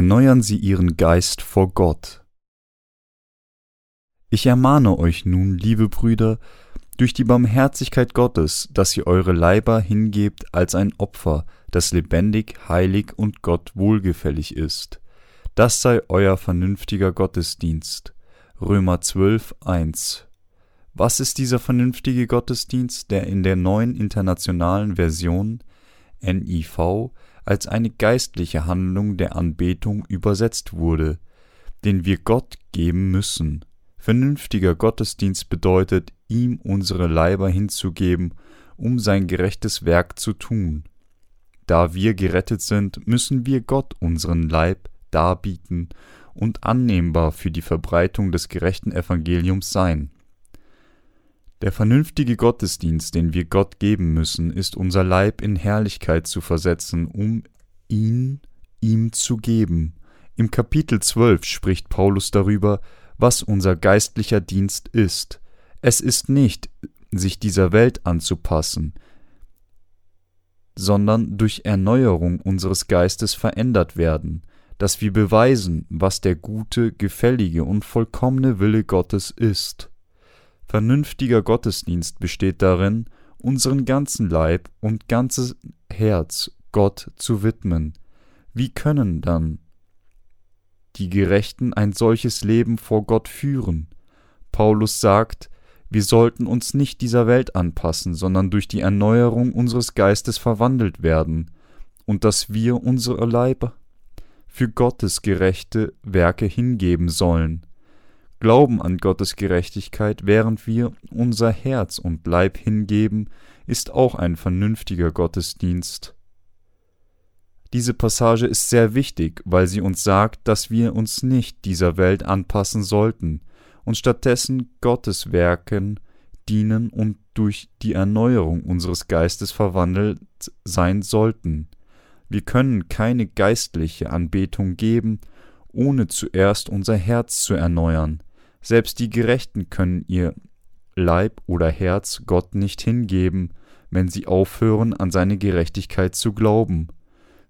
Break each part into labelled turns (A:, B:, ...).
A: erneuern sie ihren Geist vor Gott. Ich ermahne euch nun, liebe Brüder, durch die Barmherzigkeit Gottes, dass ihr eure Leiber hingebt als ein Opfer, das lebendig, heilig und Gott wohlgefällig ist. Das sei euer vernünftiger Gottesdienst. Römer 12, 1. Was ist dieser vernünftige Gottesdienst, der in der neuen internationalen Version NIV als eine geistliche Handlung der Anbetung übersetzt wurde, den wir Gott geben müssen? Vernünftiger Gottesdienst bedeutet, ihm unsere Leiber hinzugeben, um sein gerechtes Werk zu tun. Da wir gerettet sind, müssen wir Gott unseren Leib darbieten und annehmbar für die Verbreitung des gerechten Evangeliums sein. Der vernünftige Gottesdienst, den wir Gott geben müssen, ist unser Leib in Herrlichkeit zu versetzen, um ihn ihm zu geben. Im Kapitel 12 spricht Paulus darüber, was unser geistlicher Dienst ist. Es ist nicht, sich dieser Welt anzupassen, sondern durch Erneuerung unseres Geistes verändert werden, dass wir beweisen, was der gute, gefällige und vollkommene Wille Gottes ist. Vernünftiger Gottesdienst besteht darin, unseren ganzen Leib und ganzes Herz Gott zu widmen. Wie können dann die Gerechten ein solches Leben vor Gott führen? Paulus sagt, wir sollten uns nicht dieser Welt anpassen, sondern durch die Erneuerung unseres Geistes verwandelt werden, und dass wir unsere Leiber für Gottes gerechte Werke hingeben sollen glauben an Gottes Gerechtigkeit, während wir unser Herz und Leib hingeben, ist auch ein vernünftiger Gottesdienst. Diese Passage ist sehr wichtig, weil sie uns sagt, dass wir uns nicht dieser Welt anpassen sollten und stattdessen Gottes Werken dienen und durch die Erneuerung unseres Geistes verwandelt sein sollten. Wir können keine geistliche Anbetung geben, ohne zuerst unser Herz zu erneuern. Selbst die Gerechten können ihr Leib oder Herz Gott nicht hingeben, wenn sie aufhören, an seine Gerechtigkeit zu glauben.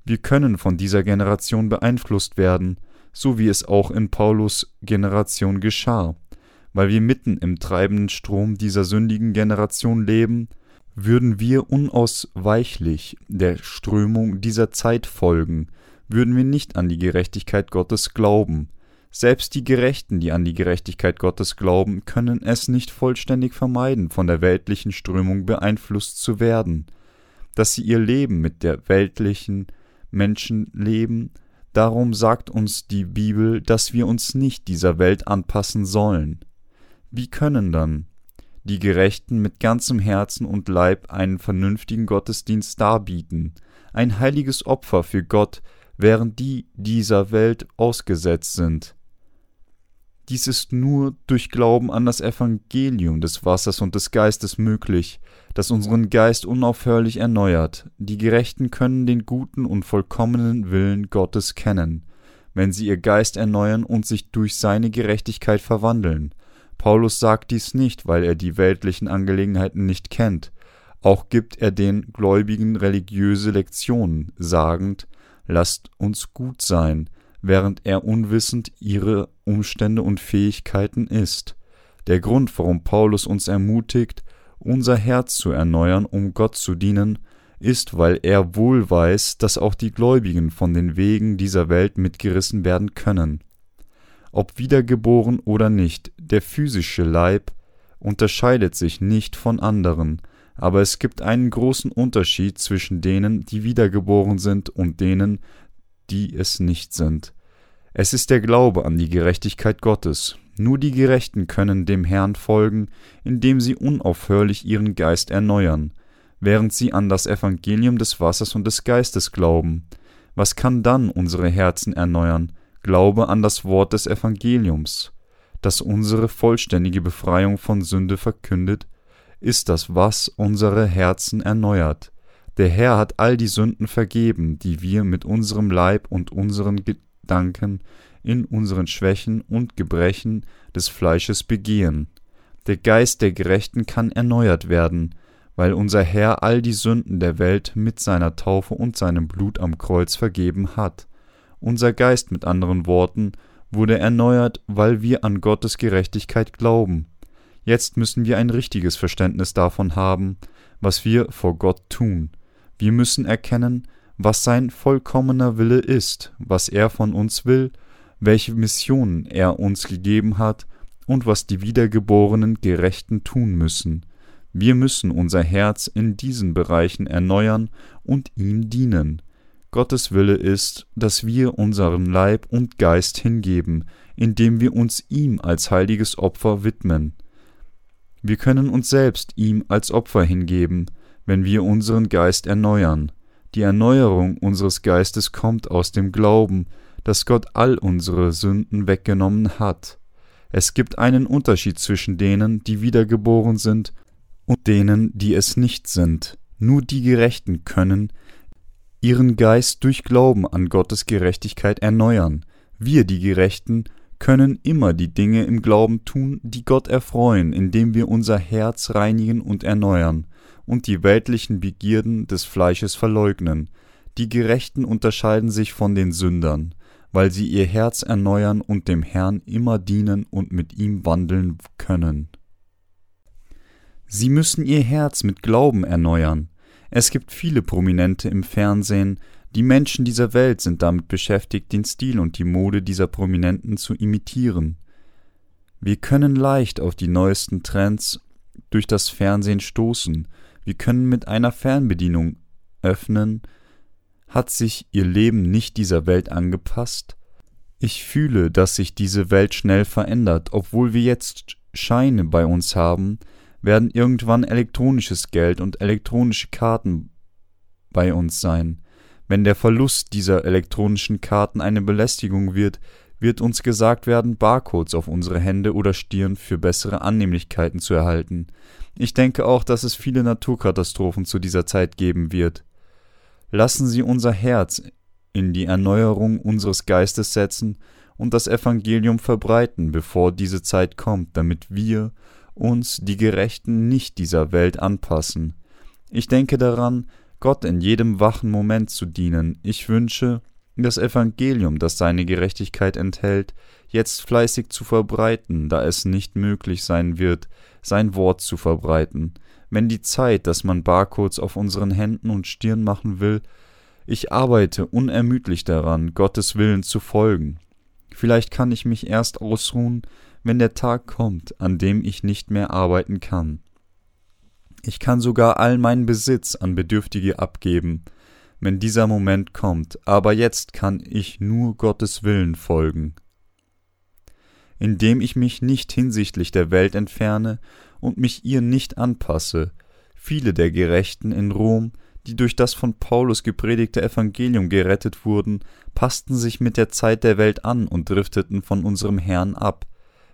A: Wir können von dieser Generation beeinflusst werden, so wie es auch in Paulus Generation geschah. Weil wir mitten im treibenden Strom dieser sündigen Generation leben, würden wir unausweichlich der Strömung dieser Zeit folgen, würden wir nicht an die Gerechtigkeit Gottes glauben, selbst die Gerechten, die an die Gerechtigkeit Gottes glauben, können es nicht vollständig vermeiden, von der weltlichen Strömung beeinflusst zu werden. Dass sie ihr Leben mit der weltlichen Menschen leben, darum sagt uns die Bibel, dass wir uns nicht dieser Welt anpassen sollen. Wie können dann die Gerechten mit ganzem Herzen und Leib einen vernünftigen Gottesdienst darbieten, ein heiliges Opfer für Gott, während die dieser Welt ausgesetzt sind? Dies ist nur durch Glauben an das Evangelium des Wassers und des Geistes möglich, das unseren Geist unaufhörlich erneuert. Die Gerechten können den guten und vollkommenen Willen Gottes kennen, wenn sie ihr Geist erneuern und sich durch seine Gerechtigkeit verwandeln. Paulus sagt dies nicht, weil er die weltlichen Angelegenheiten nicht kennt. Auch gibt er den Gläubigen religiöse Lektionen, sagend, lasst uns gut sein, während er unwissend ihre Umstände und Fähigkeiten ist. Der Grund, warum Paulus uns ermutigt, unser Herz zu erneuern, um Gott zu dienen, ist, weil er wohl weiß, dass auch die Gläubigen von den Wegen dieser Welt mitgerissen werden können. Ob wiedergeboren oder nicht, der physische Leib unterscheidet sich nicht von anderen, aber es gibt einen großen Unterschied zwischen denen, die wiedergeboren sind, und denen, die es nicht sind. Es ist der Glaube an die Gerechtigkeit Gottes. Nur die Gerechten können dem Herrn folgen, indem sie unaufhörlich ihren Geist erneuern, während sie an das Evangelium des Wassers und des Geistes glauben. Was kann dann unsere Herzen erneuern? Glaube an das Wort des Evangeliums, das unsere vollständige Befreiung von Sünde verkündet, ist das, was unsere Herzen erneuert. Der Herr hat all die Sünden vergeben, die wir mit unserem Leib und unseren Gedanken in unseren Schwächen und Gebrechen des Fleisches begehen. Der Geist der Gerechten kann erneuert werden, weil unser Herr all die Sünden der Welt mit seiner Taufe und seinem Blut am Kreuz vergeben hat. Unser Geist mit anderen Worten wurde erneuert, weil wir an Gottes Gerechtigkeit glauben. Jetzt müssen wir ein richtiges Verständnis davon haben, was wir vor Gott tun. Wir müssen erkennen, was sein vollkommener Wille ist, was er von uns will, welche Missionen er uns gegeben hat und was die wiedergeborenen Gerechten tun müssen. Wir müssen unser Herz in diesen Bereichen erneuern und ihm dienen. Gottes Wille ist, dass wir unseren Leib und Geist hingeben, indem wir uns ihm als heiliges Opfer widmen. Wir können uns selbst ihm als Opfer hingeben, wenn wir unseren Geist erneuern. Die Erneuerung unseres Geistes kommt aus dem Glauben, dass Gott all unsere Sünden weggenommen hat. Es gibt einen Unterschied zwischen denen, die wiedergeboren sind, und denen, die es nicht sind. Nur die Gerechten können ihren Geist durch Glauben an Gottes Gerechtigkeit erneuern. Wir, die Gerechten, können immer die Dinge im Glauben tun, die Gott erfreuen, indem wir unser Herz reinigen und erneuern und die weltlichen Begierden des Fleisches verleugnen. Die Gerechten unterscheiden sich von den Sündern, weil sie ihr Herz erneuern und dem Herrn immer dienen und mit ihm wandeln können. Sie müssen ihr Herz mit Glauben erneuern. Es gibt viele Prominente im Fernsehen, die Menschen dieser Welt sind damit beschäftigt, den Stil und die Mode dieser Prominenten zu imitieren. Wir können leicht auf die neuesten Trends durch das Fernsehen stoßen, wir können mit einer Fernbedienung öffnen, hat sich ihr Leben nicht dieser Welt angepasst? Ich fühle, dass sich diese Welt schnell verändert, obwohl wir jetzt Scheine bei uns haben, werden irgendwann elektronisches Geld und elektronische Karten bei uns sein. Wenn der Verlust dieser elektronischen Karten eine Belästigung wird, wird uns gesagt werden, Barcodes auf unsere Hände oder Stirn für bessere Annehmlichkeiten zu erhalten. Ich denke auch, dass es viele Naturkatastrophen zu dieser Zeit geben wird. Lassen Sie unser Herz in die Erneuerung unseres Geistes setzen und das Evangelium verbreiten, bevor diese Zeit kommt, damit wir uns, die Gerechten, nicht dieser Welt anpassen. Ich denke daran, Gott in jedem wachen Moment zu dienen. Ich wünsche, das Evangelium, das seine Gerechtigkeit enthält, jetzt fleißig zu verbreiten, da es nicht möglich sein wird, sein Wort zu verbreiten. Wenn die Zeit, dass man Barcodes auf unseren Händen und Stirn machen will, ich arbeite unermüdlich daran, Gottes Willen zu folgen. Vielleicht kann ich mich erst ausruhen, wenn der Tag kommt, an dem ich nicht mehr arbeiten kann. Ich kann sogar all meinen Besitz an Bedürftige abgeben, wenn dieser Moment kommt, aber jetzt kann ich nur Gottes Willen folgen. Indem ich mich nicht hinsichtlich der Welt entferne und mich ihr nicht anpasse, viele der Gerechten in Rom, die durch das von Paulus gepredigte Evangelium gerettet wurden, passten sich mit der Zeit der Welt an und drifteten von unserem Herrn ab,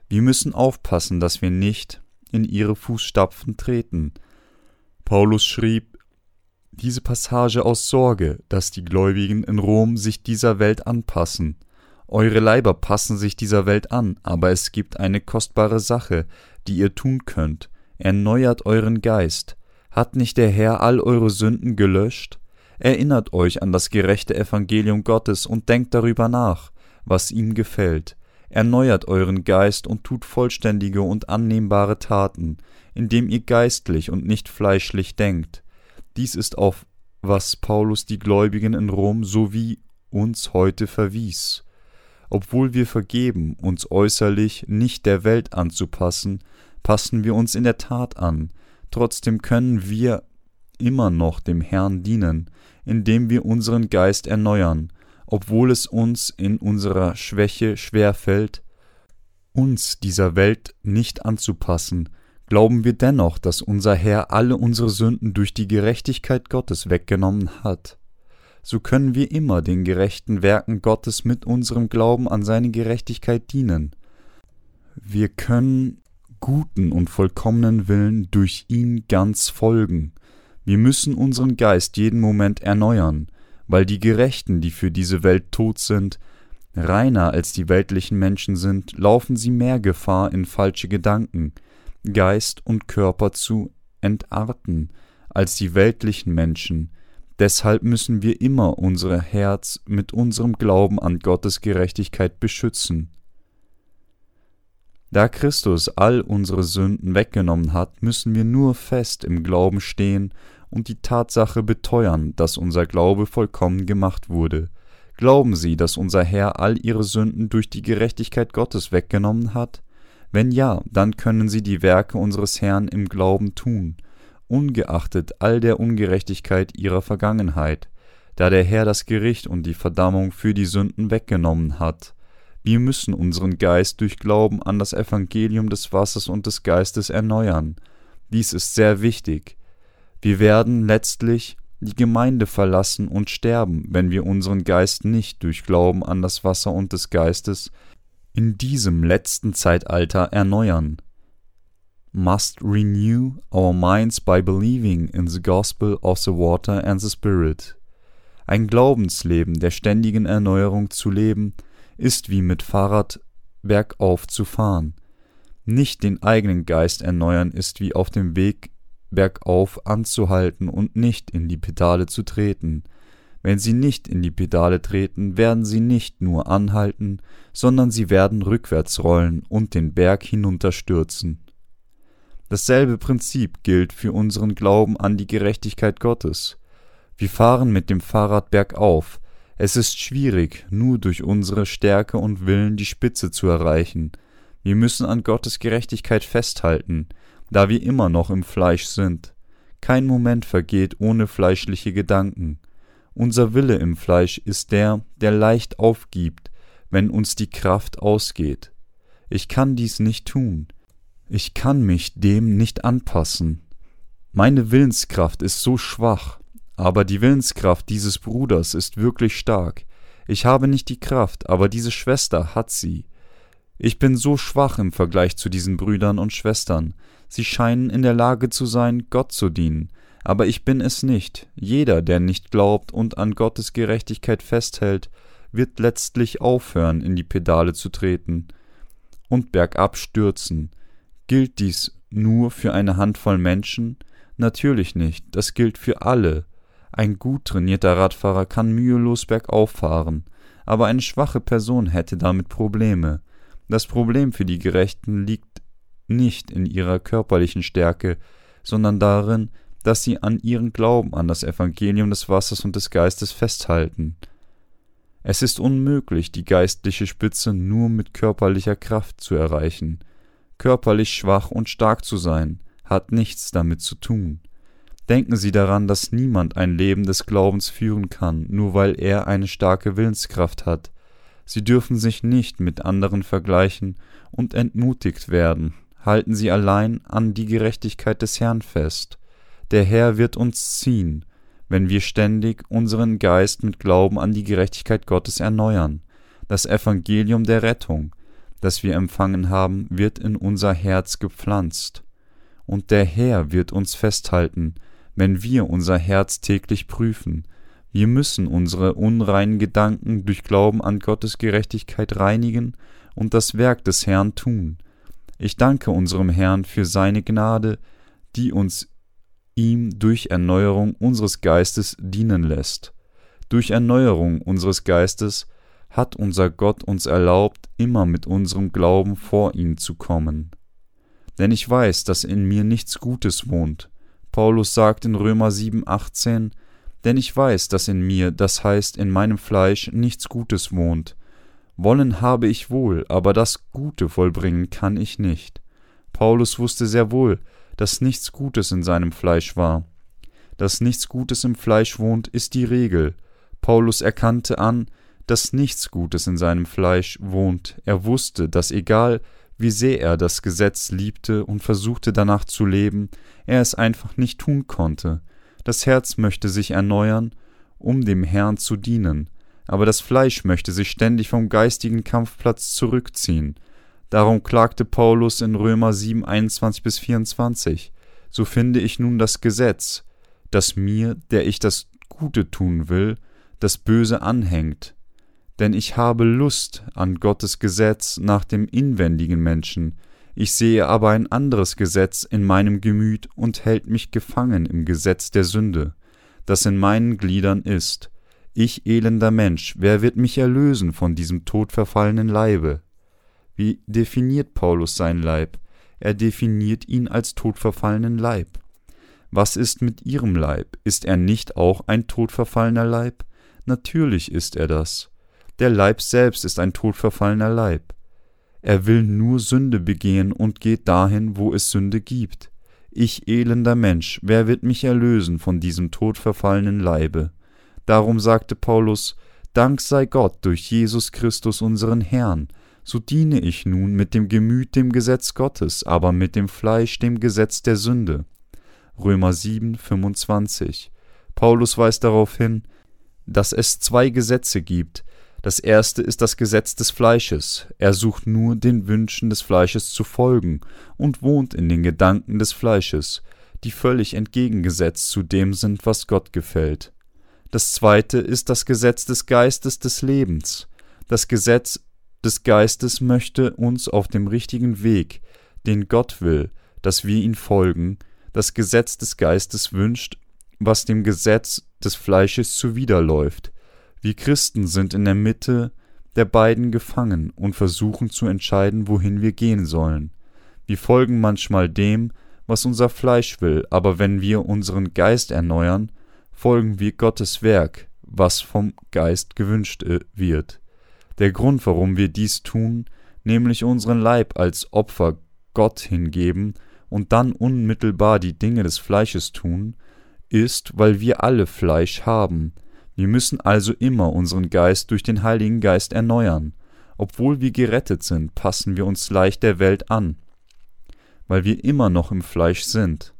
A: wir müssen aufpassen, dass wir nicht in ihre Fußstapfen treten. Paulus schrieb diese Passage aus Sorge, dass die Gläubigen in Rom sich dieser Welt anpassen. Eure Leiber passen sich dieser Welt an, aber es gibt eine kostbare Sache, die ihr tun könnt. Erneuert euren Geist. Hat nicht der Herr all eure Sünden gelöscht? Erinnert euch an das gerechte Evangelium Gottes und denkt darüber nach, was ihm gefällt. Erneuert euren Geist und tut vollständige und annehmbare Taten, indem ihr geistlich und nicht fleischlich denkt. Dies ist auf was Paulus die Gläubigen in Rom sowie uns heute verwies. Obwohl wir vergeben, uns äußerlich nicht der Welt anzupassen, passen wir uns in der Tat an, trotzdem können wir immer noch dem Herrn dienen, indem wir unseren Geist erneuern, obwohl es uns in unserer Schwäche schwer fällt, uns dieser Welt nicht anzupassen, glauben wir dennoch, dass unser Herr alle unsere Sünden durch die Gerechtigkeit Gottes weggenommen hat. So können wir immer den gerechten Werken Gottes mit unserem Glauben an seine Gerechtigkeit dienen. Wir können guten und vollkommenen Willen durch ihn ganz folgen. Wir müssen unseren Geist jeden Moment erneuern, weil die Gerechten, die für diese Welt tot sind, reiner als die weltlichen Menschen sind, laufen sie mehr Gefahr, in falsche Gedanken, Geist und Körper zu entarten, als die weltlichen Menschen, Deshalb müssen wir immer unser Herz mit unserem Glauben an Gottes Gerechtigkeit beschützen. Da Christus all unsere Sünden weggenommen hat, müssen wir nur fest im Glauben stehen und die Tatsache beteuern, dass unser Glaube vollkommen gemacht wurde. Glauben Sie, dass unser Herr all Ihre Sünden durch die Gerechtigkeit Gottes weggenommen hat? Wenn ja, dann können Sie die Werke unseres Herrn im Glauben tun, ungeachtet all der Ungerechtigkeit Ihrer Vergangenheit, da der Herr das Gericht und die Verdammung für die Sünden weggenommen hat. Wir müssen unseren Geist durch Glauben an das Evangelium des Wassers und des Geistes erneuern. Dies ist sehr wichtig. Wir werden letztlich die Gemeinde verlassen und sterben, wenn wir unseren Geist nicht durch Glauben an das Wasser und des Geistes in diesem letzten Zeitalter erneuern. Must renew our minds by believing in the gospel of the water and the spirit. Ein Glaubensleben der ständigen Erneuerung zu leben, ist wie mit Fahrrad bergauf zu fahren. Nicht den eigenen Geist erneuern ist wie auf dem Weg bergauf anzuhalten und nicht in die Pedale zu treten. Wenn sie nicht in die Pedale treten, werden sie nicht nur anhalten, sondern sie werden rückwärts rollen und den Berg hinunterstürzen. Dasselbe Prinzip gilt für unseren Glauben an die Gerechtigkeit Gottes. Wir fahren mit dem Fahrrad bergauf. Es ist schwierig, nur durch unsere Stärke und Willen die Spitze zu erreichen. Wir müssen an Gottes Gerechtigkeit festhalten, da wir immer noch im Fleisch sind. Kein Moment vergeht ohne fleischliche Gedanken. Unser Wille im Fleisch ist der, der leicht aufgibt, wenn uns die Kraft ausgeht. Ich kann dies nicht tun. Ich kann mich dem nicht anpassen. Meine Willenskraft ist so schwach, aber die Willenskraft dieses Bruders ist wirklich stark. Ich habe nicht die Kraft, aber diese Schwester hat sie. Ich bin so schwach im Vergleich zu diesen Brüdern und Schwestern, Sie scheinen in der Lage zu sein, Gott zu dienen, aber ich bin es nicht. Jeder, der nicht glaubt und an Gottes Gerechtigkeit festhält, wird letztlich aufhören, in die Pedale zu treten und bergab stürzen. Gilt dies nur für eine Handvoll Menschen? Natürlich nicht, das gilt für alle. Ein gut trainierter Radfahrer kann mühelos bergauf fahren, aber eine schwache Person hätte damit Probleme. Das Problem für die Gerechten liegt nicht in ihrer körperlichen Stärke, sondern darin, dass sie an ihren Glauben an das Evangelium des Wassers und des Geistes festhalten. Es ist unmöglich, die geistliche Spitze nur mit körperlicher Kraft zu erreichen. Körperlich schwach und stark zu sein, hat nichts damit zu tun. Denken Sie daran, dass niemand ein Leben des Glaubens führen kann, nur weil er eine starke Willenskraft hat. Sie dürfen sich nicht mit anderen vergleichen und entmutigt werden, halten sie allein an die Gerechtigkeit des Herrn fest. Der Herr wird uns ziehen, wenn wir ständig unseren Geist mit Glauben an die Gerechtigkeit Gottes erneuern. Das Evangelium der Rettung, das wir empfangen haben, wird in unser Herz gepflanzt. Und der Herr wird uns festhalten, wenn wir unser Herz täglich prüfen. Wir müssen unsere unreinen Gedanken durch Glauben an Gottes Gerechtigkeit reinigen und das Werk des Herrn tun. Ich danke unserem Herrn für seine Gnade, die uns ihm durch Erneuerung unseres Geistes dienen lässt. Durch Erneuerung unseres Geistes hat unser Gott uns erlaubt, immer mit unserem Glauben vor ihn zu kommen. Denn ich weiß, dass in mir nichts Gutes wohnt. Paulus sagt in Römer 7, 18, denn ich weiß, dass in mir, das heißt in meinem Fleisch, nichts Gutes wohnt, wollen habe ich wohl, aber das Gute vollbringen kann ich nicht. Paulus wusste sehr wohl, dass nichts Gutes in seinem Fleisch war. Dass nichts Gutes im Fleisch wohnt, ist die Regel. Paulus erkannte an, dass nichts Gutes in seinem Fleisch wohnt. Er wusste, dass egal wie sehr er das Gesetz liebte und versuchte danach zu leben, er es einfach nicht tun konnte. Das Herz möchte sich erneuern, um dem Herrn zu dienen aber das Fleisch möchte sich ständig vom geistigen Kampfplatz zurückziehen. Darum klagte Paulus in Römer 7, 21 bis 24. So finde ich nun das Gesetz, das mir, der ich das Gute tun will, das Böse anhängt. Denn ich habe Lust an Gottes Gesetz nach dem inwendigen Menschen, ich sehe aber ein anderes Gesetz in meinem Gemüt und hält mich gefangen im Gesetz der Sünde das in meinen Gliedern ist. Ich elender Mensch, wer wird mich erlösen von diesem todverfallenen Leibe? Wie definiert Paulus sein Leib? Er definiert ihn als todverfallenen Leib. Was ist mit ihrem Leib? Ist er nicht auch ein todverfallener Leib? Natürlich ist er das. Der Leib selbst ist ein todverfallener Leib. Er will nur Sünde begehen und geht dahin, wo es Sünde gibt. Ich elender Mensch, wer wird mich erlösen von diesem todverfallenen Leibe? Darum sagte Paulus, Dank sei Gott durch Jesus Christus unseren Herrn, so diene ich nun mit dem Gemüt dem Gesetz Gottes, aber mit dem Fleisch dem Gesetz der Sünde. Römer 7, 25. Paulus weist darauf hin, dass es zwei Gesetze gibt. Das erste ist das Gesetz des Fleisches. Er sucht nur den Wünschen des Fleisches zu folgen und wohnt in den Gedanken des Fleisches, die völlig entgegengesetzt zu dem sind, was Gott gefällt. Das zweite ist das Gesetz des Geistes des Lebens. Das Gesetz des Geistes möchte uns auf dem richtigen Weg, den Gott will, dass wir ihn folgen, das Gesetz des Geistes wünscht, was dem Gesetz des Fleisches zuwiderläuft. Wir Christen sind in der Mitte der beiden gefangen und versuchen zu entscheiden, wohin wir gehen sollen. Wir folgen manchmal dem, was unser Fleisch will, aber wenn wir unseren Geist erneuern, folgen wir Gottes Werk, was vom Geist gewünscht äh, wird. Der Grund, warum wir dies tun, nämlich unseren Leib als Opfer Gott hingeben, und dann unmittelbar die Dinge des Fleisches tun, ist, weil wir alle Fleisch haben. Wir müssen also immer unseren Geist durch den Heiligen Geist erneuern. Obwohl wir gerettet sind, passen wir uns leicht der Welt an, weil wir immer noch im Fleisch sind,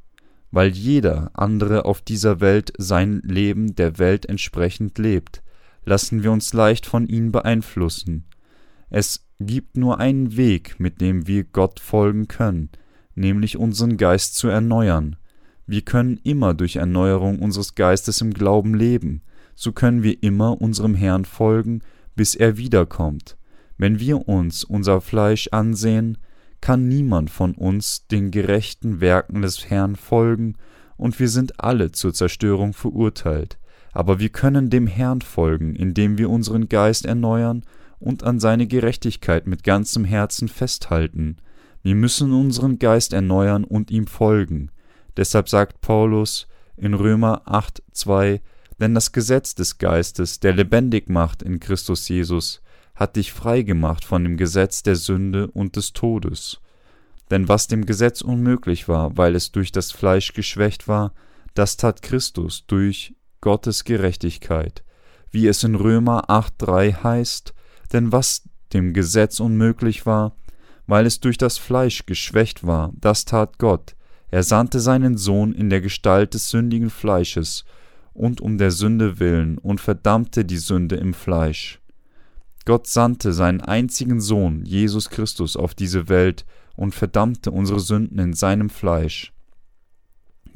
A: weil jeder andere auf dieser Welt sein Leben der Welt entsprechend lebt, lassen wir uns leicht von ihnen beeinflussen. Es gibt nur einen Weg, mit dem wir Gott folgen können, nämlich unseren Geist zu erneuern. Wir können immer durch Erneuerung unseres Geistes im Glauben leben, so können wir immer unserem Herrn folgen, bis er wiederkommt. Wenn wir uns unser Fleisch ansehen, kann niemand von uns den gerechten Werken des Herrn folgen, und wir sind alle zur Zerstörung verurteilt. Aber wir können dem Herrn folgen, indem wir unseren Geist erneuern und an seine Gerechtigkeit mit ganzem Herzen festhalten. Wir müssen unseren Geist erneuern und ihm folgen. Deshalb sagt Paulus in Römer 8, 2, denn das Gesetz des Geistes, der lebendig macht in Christus Jesus, hat dich frei gemacht von dem Gesetz der Sünde und des Todes. Denn was dem Gesetz unmöglich war, weil es durch das Fleisch geschwächt war, das tat Christus durch Gottes Gerechtigkeit, wie es in Römer 8,3 heißt, denn was dem Gesetz unmöglich war, weil es durch das Fleisch geschwächt war, das tat Gott. Er sandte seinen Sohn in der Gestalt des sündigen Fleisches und um der Sünde willen und verdammte die Sünde im Fleisch. Gott sandte seinen einzigen Sohn, Jesus Christus, auf diese Welt und verdammte unsere Sünden in seinem Fleisch.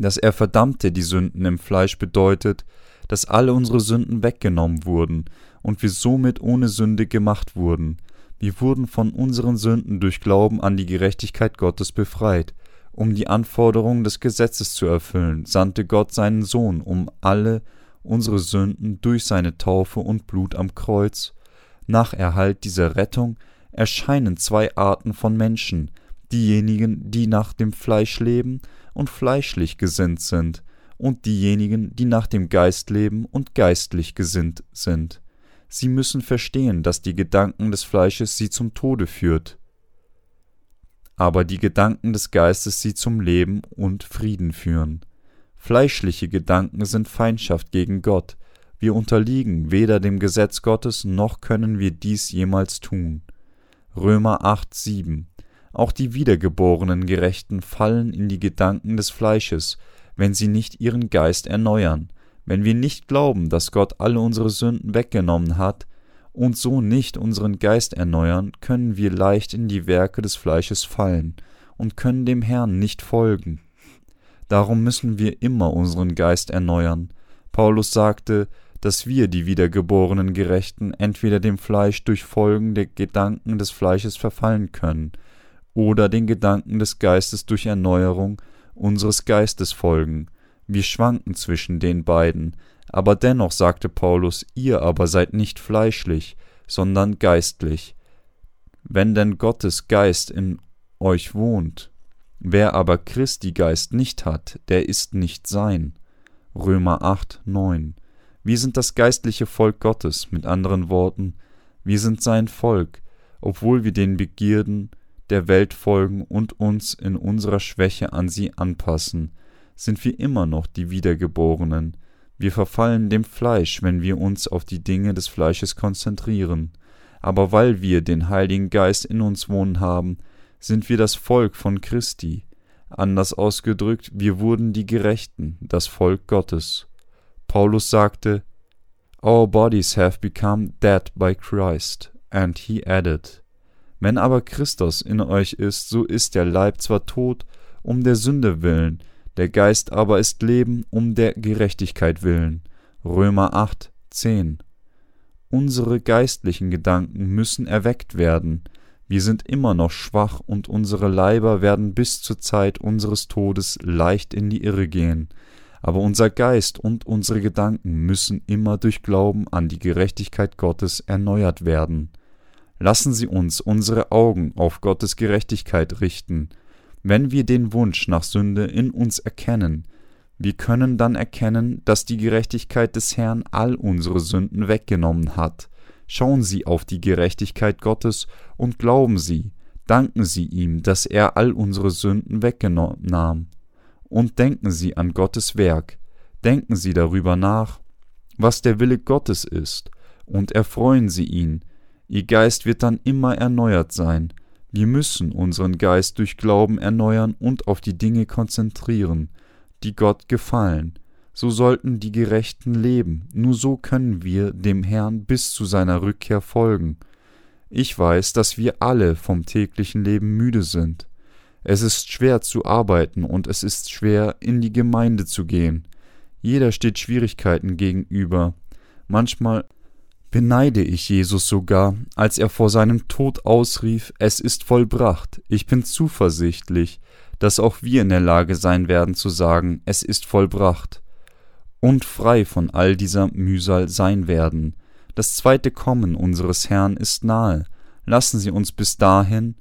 A: Dass er verdammte die Sünden im Fleisch bedeutet, dass alle unsere Sünden weggenommen wurden und wir somit ohne Sünde gemacht wurden, wir wurden von unseren Sünden durch Glauben an die Gerechtigkeit Gottes befreit. Um die Anforderungen des Gesetzes zu erfüllen, sandte Gott seinen Sohn, um alle unsere Sünden durch seine Taufe und Blut am Kreuz. Nach Erhalt dieser Rettung erscheinen zwei Arten von Menschen, diejenigen, die nach dem Fleisch leben und fleischlich gesinnt sind, und diejenigen, die nach dem Geist leben und geistlich gesinnt sind. Sie müssen verstehen, dass die Gedanken des Fleisches sie zum Tode führt, aber die Gedanken des Geistes sie zum Leben und Frieden führen. Fleischliche Gedanken sind Feindschaft gegen Gott. Wir unterliegen weder dem Gesetz Gottes noch können wir dies jemals tun. Römer 8, 7. Auch die wiedergeborenen Gerechten fallen in die Gedanken des Fleisches, wenn sie nicht ihren Geist erneuern, wenn wir nicht glauben, dass Gott alle unsere Sünden weggenommen hat und so nicht unseren Geist erneuern, können wir leicht in die Werke des Fleisches fallen und können dem Herrn nicht folgen. Darum müssen wir immer unseren Geist erneuern. Paulus sagte, dass wir, die wiedergeborenen Gerechten, entweder dem Fleisch durch Folgen der Gedanken des Fleisches verfallen können, oder den Gedanken des Geistes durch Erneuerung unseres Geistes folgen, Wir schwanken zwischen den beiden, aber dennoch sagte Paulus, ihr aber seid nicht fleischlich, sondern geistlich. Wenn denn Gottes Geist in euch wohnt, wer aber Christi Geist nicht hat, der ist nicht sein. Römer 8, 9. Wir sind das geistliche Volk Gottes, mit anderen Worten, wir sind sein Volk, obwohl wir den Begierden der Welt folgen und uns in unserer Schwäche an sie anpassen, sind wir immer noch die Wiedergeborenen. Wir verfallen dem Fleisch, wenn wir uns auf die Dinge des Fleisches konzentrieren. Aber weil wir den Heiligen Geist in uns wohnen haben, sind wir das Volk von Christi. Anders ausgedrückt, wir wurden die Gerechten, das Volk Gottes. Paulus sagte, Our bodies have become dead by Christ, and he added, wenn aber Christus in euch ist, so ist der Leib zwar tot um der Sünde willen, der Geist aber ist Leben um der Gerechtigkeit willen. Römer 8, 10. Unsere geistlichen Gedanken müssen erweckt werden. Wir sind immer noch schwach und unsere Leiber werden bis zur Zeit unseres Todes leicht in die Irre gehen. Aber unser Geist und unsere Gedanken müssen immer durch Glauben an die Gerechtigkeit Gottes erneuert werden. Lassen Sie uns unsere Augen auf Gottes Gerechtigkeit richten. Wenn wir den Wunsch nach Sünde in uns erkennen, wir können dann erkennen, dass die Gerechtigkeit des Herrn all unsere Sünden weggenommen hat. Schauen Sie auf die Gerechtigkeit Gottes und glauben Sie, danken Sie ihm, dass er all unsere Sünden weggenommen. Und denken Sie an Gottes Werk, denken Sie darüber nach, was der Wille Gottes ist, und erfreuen Sie ihn, Ihr Geist wird dann immer erneuert sein. Wir müssen unseren Geist durch Glauben erneuern und auf die Dinge konzentrieren, die Gott gefallen. So sollten die Gerechten leben, nur so können wir dem Herrn bis zu seiner Rückkehr folgen. Ich weiß, dass wir alle vom täglichen Leben müde sind. Es ist schwer zu arbeiten und es ist schwer, in die Gemeinde zu gehen. Jeder steht Schwierigkeiten gegenüber. Manchmal beneide ich Jesus sogar, als er vor seinem Tod ausrief, es ist vollbracht, ich bin zuversichtlich, dass auch wir in der Lage sein werden zu sagen, es ist vollbracht, und frei von all dieser Mühsal sein werden. Das zweite Kommen unseres Herrn ist nahe. Lassen Sie uns bis dahin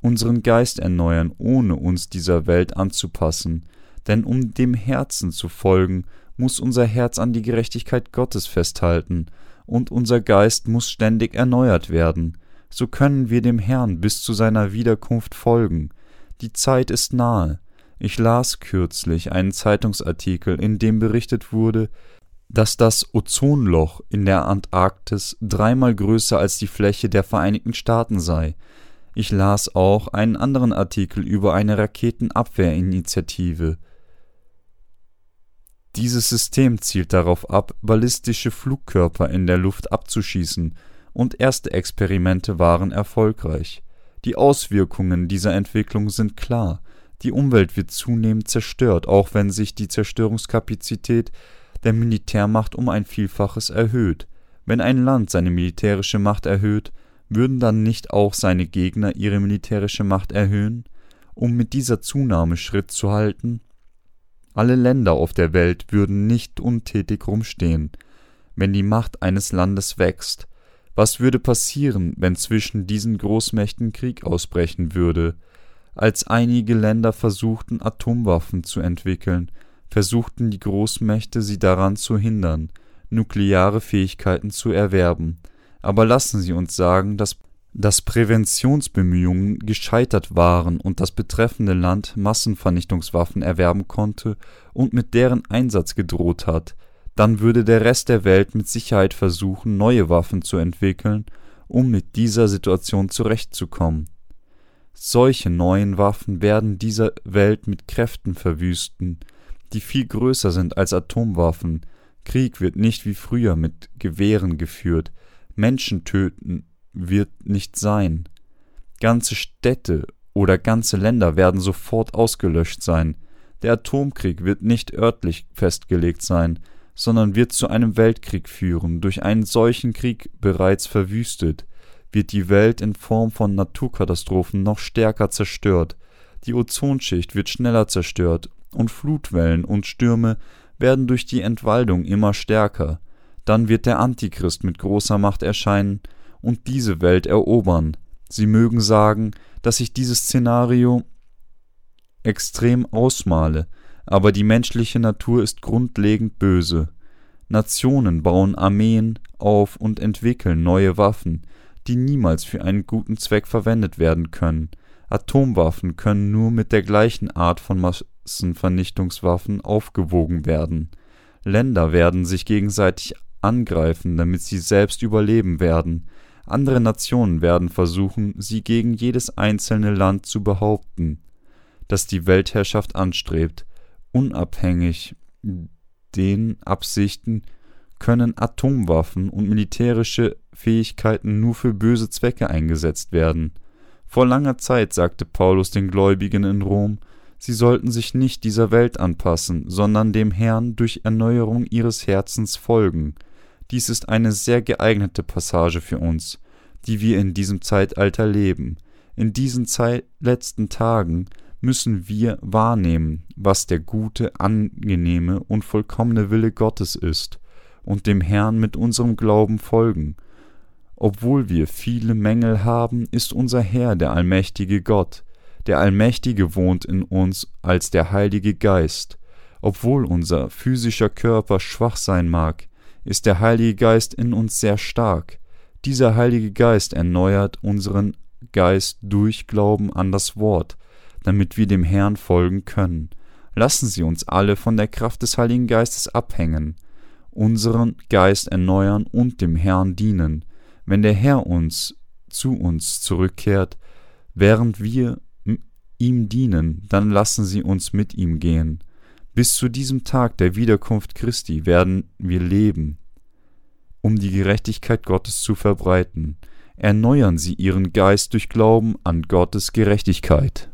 A: unseren Geist erneuern, ohne uns dieser Welt anzupassen, denn um dem Herzen zu folgen, muss unser Herz an die Gerechtigkeit Gottes festhalten, und unser Geist muss ständig erneuert werden, so können wir dem Herrn bis zu seiner Wiederkunft folgen. Die Zeit ist nahe. Ich las kürzlich einen Zeitungsartikel, in dem berichtet wurde, dass das Ozonloch in der Antarktis dreimal größer als die Fläche der Vereinigten Staaten sei. Ich las auch einen anderen Artikel über eine Raketenabwehrinitiative, dieses System zielt darauf ab, ballistische Flugkörper in der Luft abzuschießen, und erste Experimente waren erfolgreich. Die Auswirkungen dieser Entwicklung sind klar. Die Umwelt wird zunehmend zerstört, auch wenn sich die Zerstörungskapazität der Militärmacht um ein Vielfaches erhöht. Wenn ein Land seine militärische Macht erhöht, würden dann nicht auch seine Gegner ihre militärische Macht erhöhen, um mit dieser Zunahme Schritt zu halten? Alle Länder auf der Welt würden nicht untätig rumstehen, wenn die Macht eines Landes wächst. Was würde passieren, wenn zwischen diesen Großmächten Krieg ausbrechen würde? Als einige Länder versuchten, Atomwaffen zu entwickeln, versuchten die Großmächte sie daran zu hindern, nukleare Fähigkeiten zu erwerben. Aber lassen Sie uns sagen, dass dass Präventionsbemühungen gescheitert waren und das betreffende Land Massenvernichtungswaffen erwerben konnte und mit deren Einsatz gedroht hat, dann würde der Rest der Welt mit Sicherheit versuchen, neue Waffen zu entwickeln, um mit dieser Situation zurechtzukommen. Solche neuen Waffen werden dieser Welt mit Kräften verwüsten, die viel größer sind als Atomwaffen. Krieg wird nicht wie früher mit Gewehren geführt. Menschen töten wird nicht sein. Ganze Städte oder ganze Länder werden sofort ausgelöscht sein. Der Atomkrieg wird nicht örtlich festgelegt sein, sondern wird zu einem Weltkrieg führen. Durch einen solchen Krieg bereits verwüstet, wird die Welt in Form von Naturkatastrophen noch stärker zerstört. Die Ozonschicht wird schneller zerstört und Flutwellen und Stürme werden durch die Entwaldung immer stärker. Dann wird der Antichrist mit großer Macht erscheinen und diese Welt erobern. Sie mögen sagen, dass ich dieses Szenario extrem ausmale, aber die menschliche Natur ist grundlegend böse. Nationen bauen Armeen auf und entwickeln neue Waffen, die niemals für einen guten Zweck verwendet werden können. Atomwaffen können nur mit der gleichen Art von Massenvernichtungswaffen aufgewogen werden. Länder werden sich gegenseitig angreifen, damit sie selbst überleben werden. Andere Nationen werden versuchen, sie gegen jedes einzelne Land zu behaupten, das die Weltherrschaft anstrebt. Unabhängig den Absichten können Atomwaffen und militärische Fähigkeiten nur für böse Zwecke eingesetzt werden. Vor langer Zeit sagte Paulus den Gläubigen in Rom, sie sollten sich nicht dieser Welt anpassen, sondern dem Herrn durch Erneuerung ihres Herzens folgen. Dies ist eine sehr geeignete Passage für uns, die wir in diesem Zeitalter leben. In diesen Zeit letzten Tagen müssen wir wahrnehmen, was der gute, angenehme und vollkommene Wille Gottes ist, und dem Herrn mit unserem Glauben folgen. Obwohl wir viele Mängel haben, ist unser Herr der allmächtige Gott. Der Allmächtige wohnt in uns als der Heilige Geist. Obwohl unser physischer Körper schwach sein mag, ist der Heilige Geist in uns sehr stark. Dieser Heilige Geist erneuert unseren Geist durch Glauben an das Wort, damit wir dem Herrn folgen können. Lassen Sie uns alle von der Kraft des Heiligen Geistes abhängen, unseren Geist erneuern und dem Herrn dienen. Wenn der Herr uns zu uns zurückkehrt, während wir ihm dienen, dann lassen Sie uns mit ihm gehen. Bis zu diesem Tag der Wiederkunft Christi werden wir leben, um die Gerechtigkeit Gottes zu verbreiten. Erneuern Sie Ihren Geist durch Glauben an Gottes Gerechtigkeit.